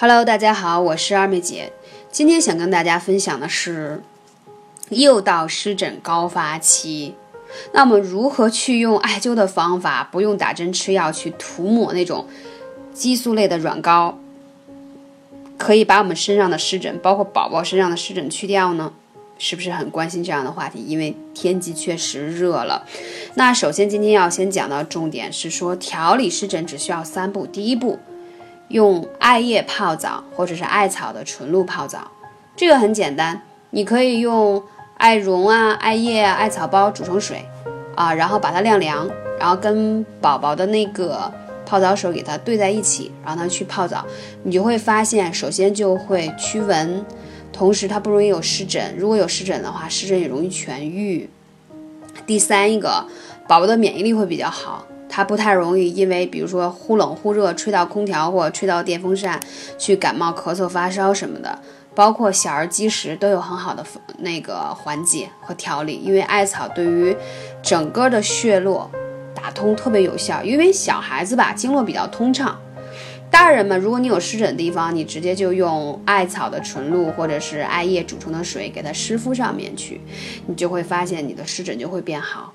Hello，大家好，我是二妹姐。今天想跟大家分享的是，又到湿疹高发期，那么如何去用艾灸的方法，不用打针吃药去涂抹那种激素类的软膏，可以把我们身上的湿疹，包括宝宝身上的湿疹去掉呢？是不是很关心这样的话题？因为天气确实热了。那首先今天要先讲到重点是说，调理湿疹只需要三步，第一步。用艾叶泡澡，或者是艾草的纯露泡澡，这个很简单。你可以用艾绒啊、艾叶啊、艾草包煮成水，啊，然后把它晾凉，然后跟宝宝的那个泡澡水给它兑在一起，让它去泡澡，你就会发现，首先就会驱蚊，同时它不容易有湿疹。如果有湿疹的话，湿疹也容易痊愈。第三一个，宝宝的免疫力会比较好。它不太容易，因为比如说忽冷忽热，吹到空调或吹到电风扇，去感冒、咳嗽、发烧什么的，包括小儿积食都有很好的那个缓解和调理。因为艾草对于整个的血络打通特别有效。因为小孩子吧，经络比较通畅，大人们如果你有湿疹的地方，你直接就用艾草的纯露或者是艾叶煮成的水给它湿敷上面去，你就会发现你的湿疹就会变好。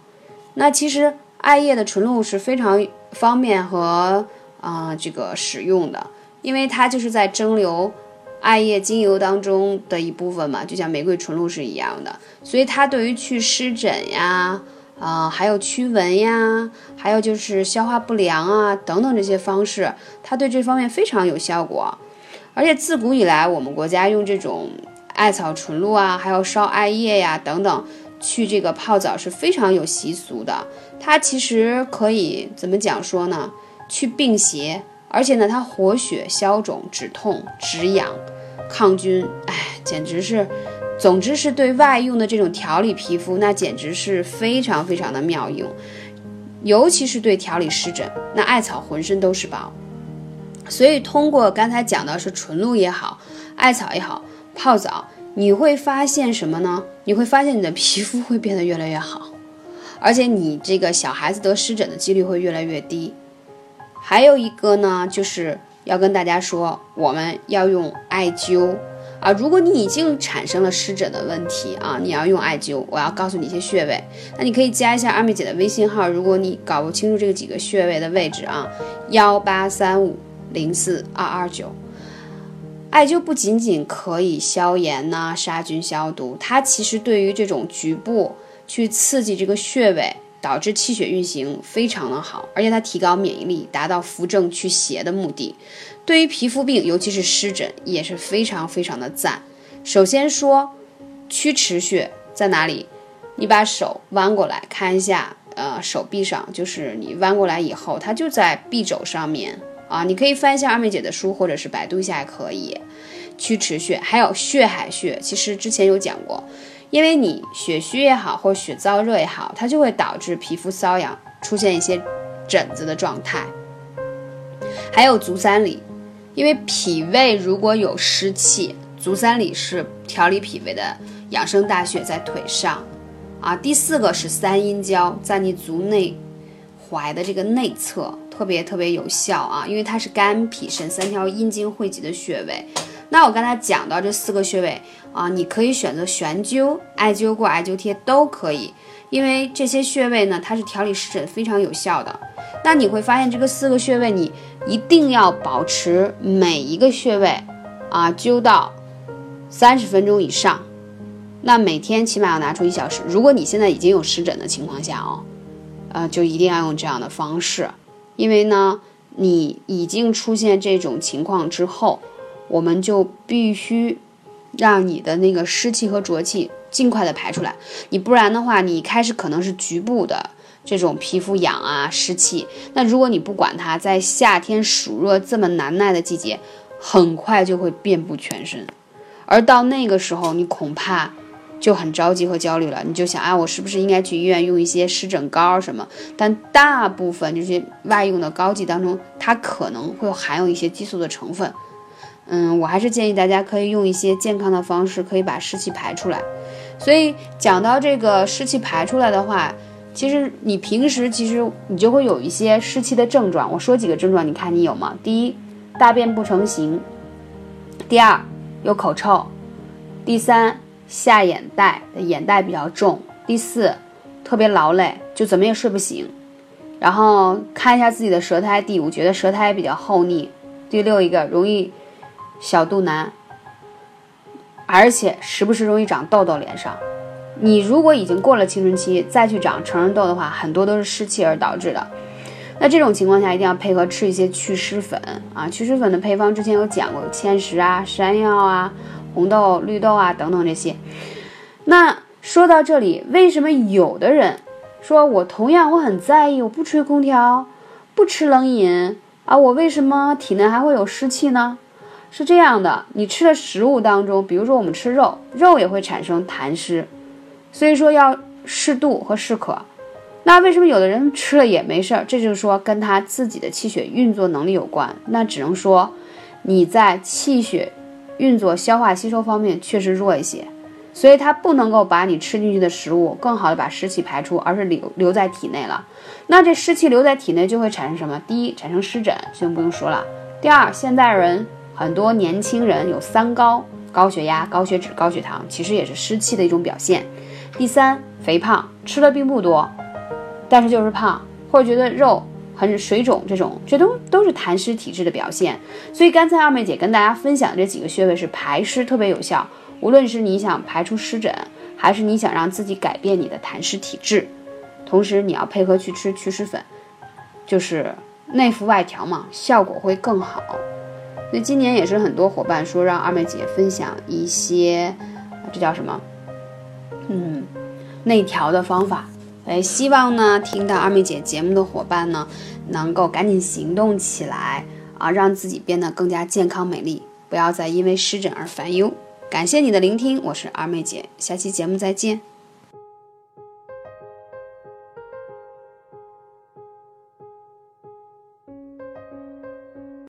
那其实。艾叶的纯露是非常方便和啊这个使用的，因为它就是在蒸馏艾叶精油当中的一部分嘛，就像玫瑰纯露是一样的，所以它对于去湿疹呀，啊还有驱蚊呀，还有就是消化不良啊等等这些方式，它对这方面非常有效果。而且自古以来，我们国家用这种艾草纯露啊，还有烧艾叶呀等等。去这个泡澡是非常有习俗的，它其实可以怎么讲说呢？去病邪，而且呢，它活血消肿、止痛止痒、抗菌，哎，简直是，总之是对外用的这种调理皮肤，那简直是非常非常的妙用，尤其是对调理湿疹，那艾草浑身都是宝。所以通过刚才讲的是纯露也好，艾草也好，泡澡。你会发现什么呢？你会发现你的皮肤会变得越来越好，而且你这个小孩子得湿疹的几率会越来越低。还有一个呢，就是要跟大家说，我们要用艾灸啊。如果你已经产生了湿疹的问题啊，你要用艾灸。我要告诉你一些穴位，那你可以加一下二妹姐的微信号。如果你搞不清楚这个几个穴位的位置啊，幺八三五零四二二九。艾灸不仅仅可以消炎呐、杀菌消毒，它其实对于这种局部去刺激这个穴位，导致气血运行非常的好，而且它提高免疫力，达到扶正祛邪的目的。对于皮肤病，尤其是湿疹，也是非常非常的赞。首先说曲池穴在哪里？你把手弯过来看一下，呃，手臂上就是你弯过来以后，它就在臂肘上面。啊，你可以翻一下二妹姐的书，或者是百度一下也可以。曲池穴还有血海穴，其实之前有讲过，因为你血虚也好，或血燥热也好，它就会导致皮肤瘙痒，出现一些疹子的状态。还有足三里，因为脾胃如果有湿气，足三里是调理脾胃的养生大穴，在腿上。啊，第四个是三阴交，在你足内踝的这个内侧。特别特别有效啊，因为它是肝脾肾三条阴经汇集的穴位。那我刚才讲到这四个穴位啊，你可以选择悬灸、艾灸或艾灸贴都可以，因为这些穴位呢，它是调理湿疹非常有效的。那你会发现这个四个穴位，你一定要保持每一个穴位啊灸到三十分钟以上。那每天起码要拿出一小时。如果你现在已经有湿疹的情况下哦，呃，就一定要用这样的方式。因为呢，你已经出现这种情况之后，我们就必须让你的那个湿气和浊气尽快的排出来。你不然的话，你开始可能是局部的这种皮肤痒啊、湿气。那如果你不管它，在夏天暑热这么难耐的季节，很快就会遍布全身。而到那个时候，你恐怕。就很着急和焦虑了，你就想啊，我是不是应该去医院用一些湿疹膏什么？但大部分这些外用的膏剂当中，它可能会含有一些激素的成分。嗯，我还是建议大家可以用一些健康的方式，可以把湿气排出来。所以讲到这个湿气排出来的话，其实你平时其实你就会有一些湿气的症状。我说几个症状，你看你有吗？第一，大便不成形，第二，有口臭；第三，下眼袋，眼袋比较重；第四，特别劳累，就怎么也睡不醒。然后看一下自己的舌苔。第五，觉得舌苔比较厚腻。第六一个，容易小肚腩，而且时不时容易长痘痘脸上。你如果已经过了青春期，再去长成人痘的话，很多都是湿气而导致的。那这种情况下，一定要配合吃一些祛湿粉啊。祛湿粉的配方之前有讲过，芡实啊、山药啊、红豆、绿豆啊等等这些。那说到这里，为什么有的人说我同样我很在意，我不吹空调，不吃冷饮啊，我为什么体内还会有湿气呢？是这样的，你吃的食物当中，比如说我们吃肉，肉也会产生痰湿。所以说要适度和适可，那为什么有的人吃了也没事儿？这就是说跟他自己的气血运作能力有关。那只能说你在气血运作、消化吸收方面确实弱一些，所以它不能够把你吃进去的食物更好的把湿气排出，而是留留在体内了。那这湿气留在体内就会产生什么？第一，产生湿疹，先不用说了。第二，现代人很多年轻人有三高：高血压、高血脂、高血糖，其实也是湿气的一种表现。第三，肥胖吃的并不多，但是就是胖，或者觉得肉很水肿，这种这都都是痰湿体质的表现。所以刚才二妹姐跟大家分享的这几个穴位是排湿特别有效，无论是你想排出湿疹，还是你想让自己改变你的痰湿体质，同时你要配合去吃祛湿粉，就是内服外调嘛，效果会更好。所以今年也是很多伙伴说让二妹姐分享一些，这叫什么？嗯，内调的方法，哎，希望呢听到二妹姐节目的伙伴呢，能够赶紧行动起来啊，让自己变得更加健康美丽，不要再因为湿疹而烦忧。感谢你的聆听，我是二妹姐，下期节目再见。